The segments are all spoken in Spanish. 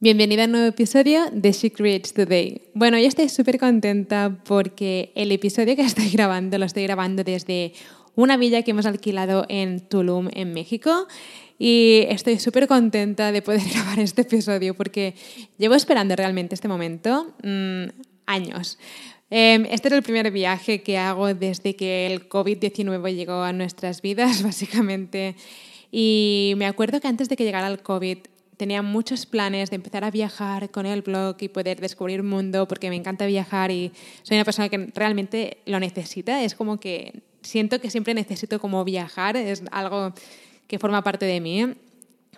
Bienvenida a un nuevo episodio de She Creates Today. Bueno, yo estoy súper contenta porque el episodio que estoy grabando lo estoy grabando desde una villa que hemos alquilado en Tulum, en México. Y estoy súper contenta de poder grabar este episodio porque llevo esperando realmente este momento mmm, años. Em, este era el primer viaje que hago desde que el COVID-19 llegó a nuestras vidas, básicamente. Y me acuerdo que antes de que llegara el COVID tenía muchos planes de empezar a viajar con el blog y poder descubrir mundo porque me encanta viajar y soy una persona que realmente lo necesita. Es como que siento que siempre necesito como viajar, es algo que forma parte de mí.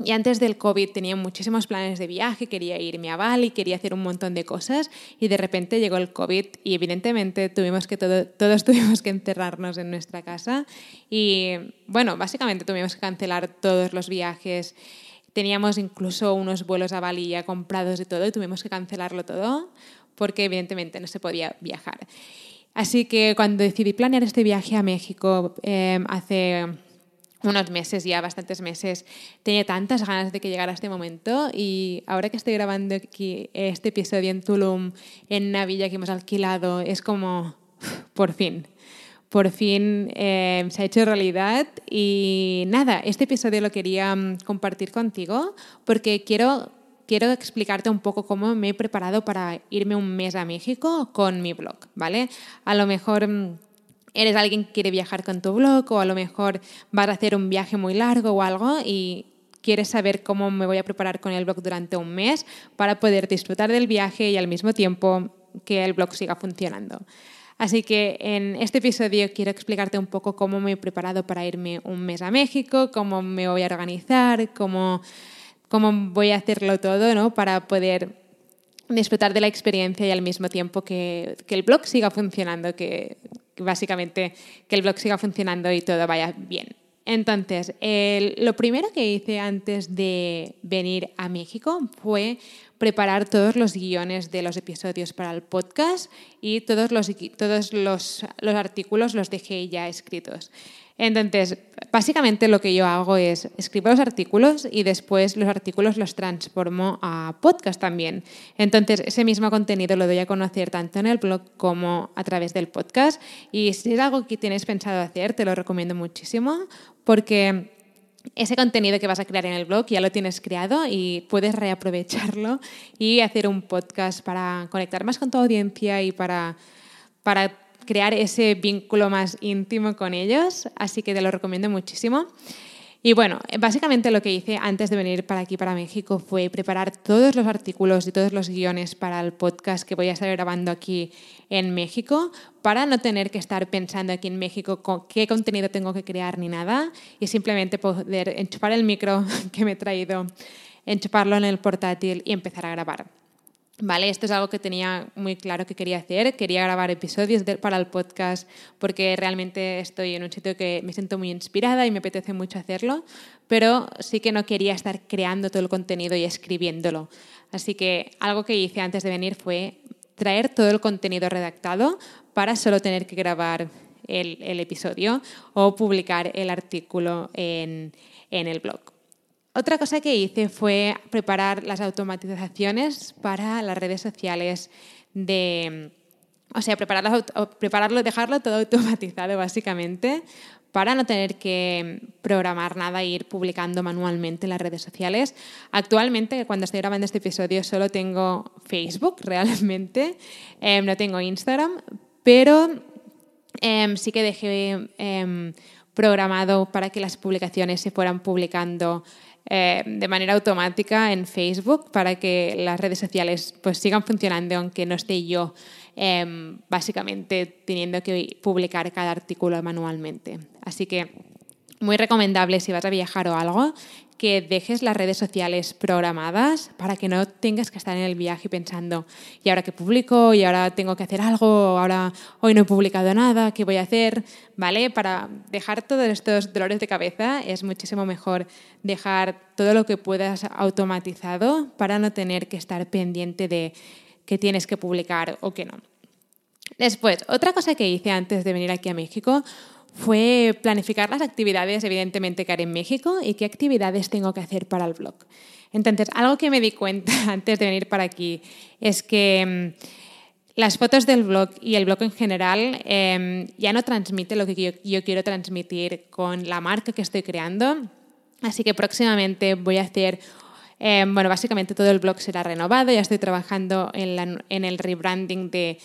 Y antes del COVID tenía muchísimos planes de viaje, quería irme a Bali, quería hacer un montón de cosas y de repente llegó el COVID y evidentemente tuvimos que todo, todos tuvimos que encerrarnos en nuestra casa y bueno, básicamente tuvimos que cancelar todos los viajes. Teníamos incluso unos vuelos a Bali ya comprados y todo y tuvimos que cancelarlo todo porque evidentemente no se podía viajar. Así que cuando decidí planear este viaje a México eh, hace unos meses, ya bastantes meses, tenía tantas ganas de que llegara este momento y ahora que estoy grabando aquí este episodio en Tulum, en una villa que hemos alquilado, es como, por fin, por fin eh, se ha hecho realidad y nada, este episodio lo quería mm, compartir contigo porque quiero, quiero explicarte un poco cómo me he preparado para irme un mes a México con mi blog, ¿vale? A lo mejor mm, eres alguien que quiere viajar con tu blog o a lo mejor vas a hacer un viaje muy largo o algo y quieres saber cómo me voy a preparar con el blog durante un mes para poder disfrutar del viaje y al mismo tiempo que el blog siga funcionando. Así que en este episodio quiero explicarte un poco cómo me he preparado para irme un mes a México, cómo me voy a organizar, cómo, cómo voy a hacerlo todo ¿no? para poder disfrutar de la experiencia y al mismo tiempo que, que el blog siga funcionando, que básicamente que el blog siga funcionando y todo vaya bien. Entonces, lo primero que hice antes de venir a México fue preparar todos los guiones de los episodios para el podcast y todos los, todos los, los artículos los dejé ya escritos. Entonces, básicamente lo que yo hago es escribo los artículos y después los artículos los transformo a podcast también. Entonces, ese mismo contenido lo doy a conocer tanto en el blog como a través del podcast. Y si es algo que tienes pensado hacer, te lo recomiendo muchísimo porque ese contenido que vas a crear en el blog ya lo tienes creado y puedes reaprovecharlo y hacer un podcast para conectar más con tu audiencia y para, para crear ese vínculo más íntimo con ellos, así que te lo recomiendo muchísimo. Y bueno, básicamente lo que hice antes de venir para aquí, para México, fue preparar todos los artículos y todos los guiones para el podcast que voy a estar grabando aquí en México, para no tener que estar pensando aquí en México qué contenido tengo que crear ni nada, y simplemente poder enchufar el micro que me he traído, enchufarlo en el portátil y empezar a grabar. Vale, esto es algo que tenía muy claro que quería hacer. Quería grabar episodios para el podcast porque realmente estoy en un sitio que me siento muy inspirada y me apetece mucho hacerlo, pero sí que no quería estar creando todo el contenido y escribiéndolo. Así que algo que hice antes de venir fue traer todo el contenido redactado para solo tener que grabar el, el episodio o publicar el artículo en, en el blog. Otra cosa que hice fue preparar las automatizaciones para las redes sociales de... O sea, prepararlo, prepararlo, dejarlo todo automatizado básicamente para no tener que programar nada e ir publicando manualmente en las redes sociales. Actualmente, cuando estoy grabando este episodio, solo tengo Facebook realmente, em, no tengo Instagram, pero em, sí que dejé em, programado para que las publicaciones se fueran publicando eh, de manera automática en Facebook para que las redes sociales pues, sigan funcionando aunque no esté yo em, básicamente teniendo que publicar cada artículo manualmente. Así que muy recomendable si vas a viajar o algo, que dejes las redes sociales programadas para que no tengas que estar en el viaje pensando, ¿y ahora qué publico? ¿Y ahora tengo que hacer algo? ¿Ahora hoy no he publicado nada? ¿Qué voy a hacer? ¿Vale? Para dejar todos estos dolores de cabeza es muchísimo mejor dejar todo lo que puedas automatizado para no tener que estar pendiente de que tienes que publicar o que no. Después, otra cosa que hice antes de venir aquí a México fue planificar las actividades, evidentemente, que haré en México y qué actividades tengo que hacer para el blog. Entonces, algo que me di cuenta antes de venir para aquí es que mm, las fotos del blog y el blog en general em, ya no transmite lo que yo, quiero transmitir con la marca que estoy creando. Así que próximamente voy a hacer, em, bueno, básicamente todo el blog será renovado. Ya estoy trabajando en, en el rebranding de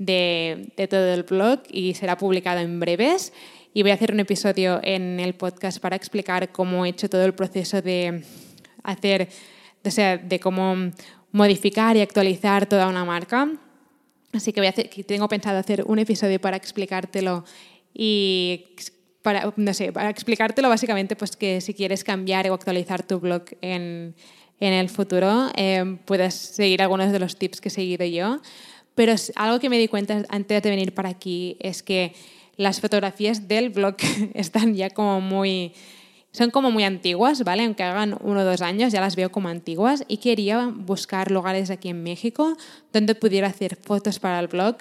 de, todo el blog y será publicado en breves. Y voy a hacer un episodio en el podcast para explicar cómo he hecho todo el proceso de hacer, o sea, de cómo modificar y actualizar toda una marca. Así que, voy a hacer, tengo pensado hacer un episodio para explicártelo y para, no sé, para explicártelo básicamente pues que si quieres cambiar o actualizar tu blog en, en el futuro, eh, puedes seguir algunos de los tips que he seguido yo. Pero algo que me di cuenta antes de venir para aquí es que las fotografías del blog están ya como muy... Son como muy antiguas, ¿vale? Aunque hagan uno o dos años, ya las veo como antiguas y quería buscar lugares aquí en México donde pudiera hacer fotos para el blog.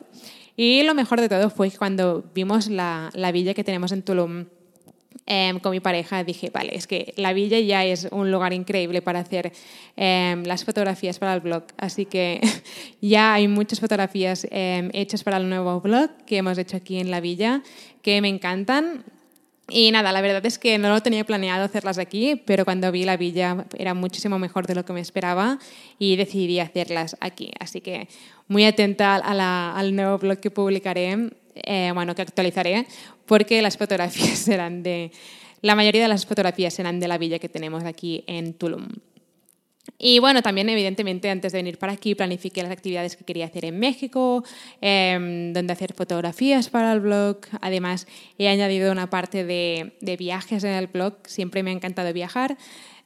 Y lo mejor de todo fue cuando vimos la, la villa que tenemos en Tulum Em, con mi pareja dije, vale, es que la villa ya es un lugar increíble para hacer em, las fotografías para el blog. Así que ya hay muchas fotografías em, hechas para el nuevo blog que hemos hecho aquí en la villa que me encantan. Y nada, la verdad es que no lo tenía planeado hacerlas aquí, pero cuando vi la villa era muchísimo mejor de lo que me esperaba y decidí hacerlas aquí. Así que muy atenta al nuevo blog que publicaré eh, bueno, que actualizaré, porque las fotografías serán de, la mayoría de las fotografías serán de la villa que tenemos aquí en Tulum. Y bueno, también evidentemente antes de venir para aquí planifiqué las actividades que quería hacer en México, eh, donde hacer fotografías para el blog. Además, he añadido una parte de, de viajes en el blog. Siempre me ha encantado viajar.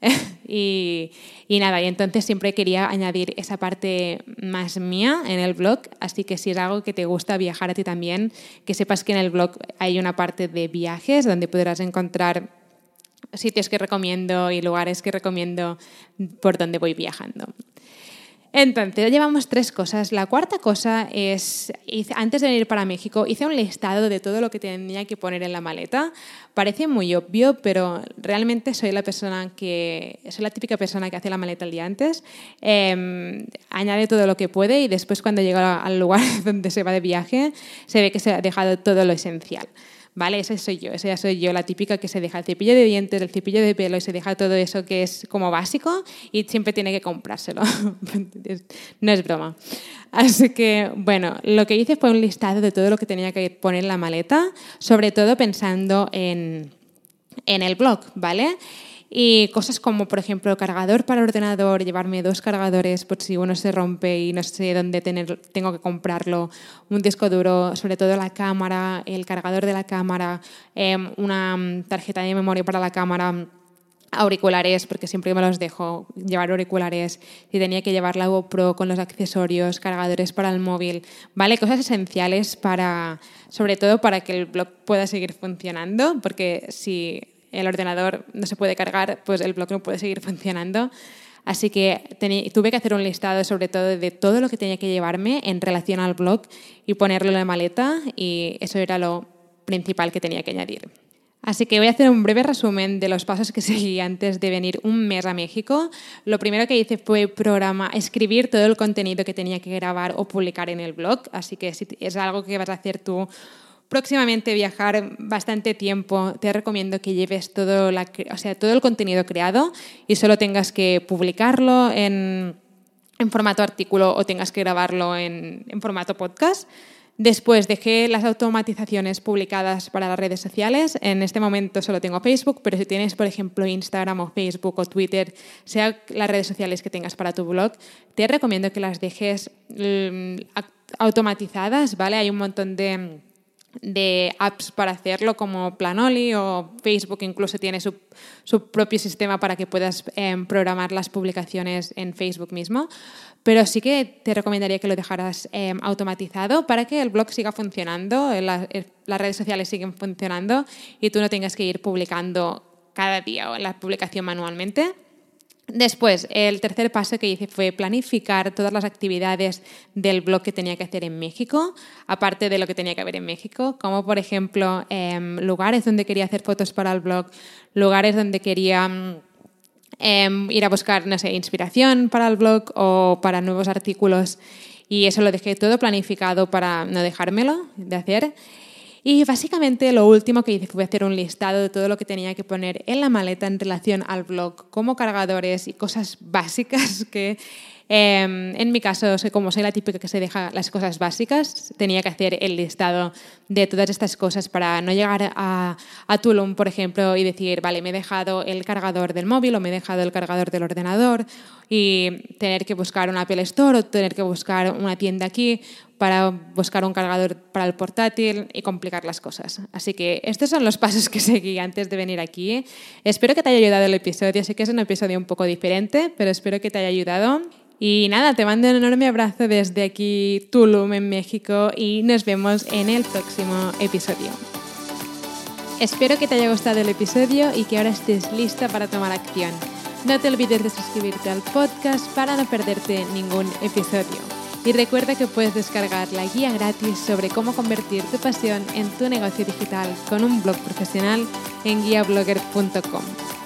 y, nada, y entonces siempre quería añadir esa parte más mía en el blog, así que si es algo que te gusta viajar a ti también, que sepas que en el blog hay una parte de viajes donde podrás encontrar sitios que recomiendo y lugares que recomiendo por donde voy viajando. Entonces, llevamos tres cosas. La cuarta cosa es, antes de venir para México, hice un listado de todo lo que tenía que poner en la maleta. Parece muy obvio, pero realmente soy la persona que, soy la típica persona que hace la maleta el día antes, em, añade todo lo que puede y después cuando llega al lugar donde se va de viaje, se ve que se ha dejado todo lo esencial. ¿Vale? Esa soy yo, esa ya soy yo, la típica que se deja el cepillo de dientes, el cepillo de pelo y se deja todo eso que es como básico y siempre tiene que comprárselo. no es broma. Así que, bueno, lo que hice fue un listado de todo lo que tenía que poner en la maleta, sobre todo pensando en, en el blog, ¿vale? Y cosas como, por ejemplo, cargador para ordenador, llevarme dos cargadores por si uno se rompe y no sé dónde tener, tengo que comprarlo, un disco duro, sobre todo la cámara, el cargador de la cámara, em, una mm, tarjeta de memoria para la cámara auriculares, porque siempre me los dejo, llevar auriculares, si tenía que llevar la GoPro con los accesorios, cargadores para el móvil, ¿vale? Cosas esenciales para, sobre todo para que el blog pueda seguir funcionando, porque si el ordenador no se puede cargar, pues el blog no puede seguir funcionando. Así que tuve que hacer un listado sobre todo de todo lo que tenía que llevarme en relación al blog y ponerlo en la maleta y eso era lo principal que tenía que añadir. Así que voy a hacer un breve resumen de los pasos que seguí antes de venir un mes a México. Lo primero que hice fue programa, escribir todo el contenido que tenía que grabar o publicar en el blog. Así que si es algo que vas a hacer tú próximamente viajar bastante tiempo, te recomiendo que lleves todo, la, o sea, todo el contenido creado y solo tengas que publicarlo en, en formato artículo o tengas que grabarlo en, en formato podcast. Después dejé las automatizaciones publicadas para las redes sociales. En este momento solo tengo Facebook, pero si tienes, por ejemplo, Instagram o Facebook o Twitter, sea las redes sociales que tengas para tu blog, te recomiendo que las dejes mm, automatizadas, ¿vale? Hay un montón de de apps para hacerlo como Planoli o Facebook incluso tiene su, su propio sistema para que puedas em, programar las publicaciones en Facebook mismo. Pero sí que te recomendaría que lo dejaras em, automatizado para que el blog siga funcionando, las redes sociales siguen funcionando y tú no tengas que ir publicando cada día o la publicación manualmente. Después, el tercer paso que hice fue planificar todas las actividades del blog que tenía que hacer en México, aparte de lo que tenía que haber en México, como por ejemplo em, lugares donde quería hacer fotos para el blog, lugares donde quería em, ir a buscar, no sé, inspiración para el blog o para nuevos artículos. Y eso lo dejé todo planificado para no dejármelo de hacer. Y básicamente lo último que hice fue hacer un listado de todo lo que tenía que poner en la maleta en relación al blog, como cargadores y cosas básicas que Em, en mi caso, como soy la típica que se deja las cosas básicas, tenía que hacer el listado de todas estas cosas para no llegar a, a Tulum, por ejemplo, y decir, vale, me he dejado el cargador del móvil o me he dejado el cargador del ordenador y tener que buscar un Apple Store o tener que buscar una tienda aquí para buscar un cargador para el portátil y complicar las cosas. Así que estos son los pasos que seguí antes de venir aquí. Espero que te haya ayudado el episodio. Sé que es un episodio un poco diferente, pero espero que te haya ayudado. Y nada, te mando un enorme abrazo desde aquí, Tulum, en México, y nos vemos en el próximo episodio. Espero que te haya gustado el episodio y que ahora estés lista para tomar acción. No te olvides de suscribirte al podcast para no perderte ningún episodio. Y recuerda que puedes descargar la guía gratis sobre cómo convertir tu pasión en tu negocio digital con un blog profesional en guiablogger.com.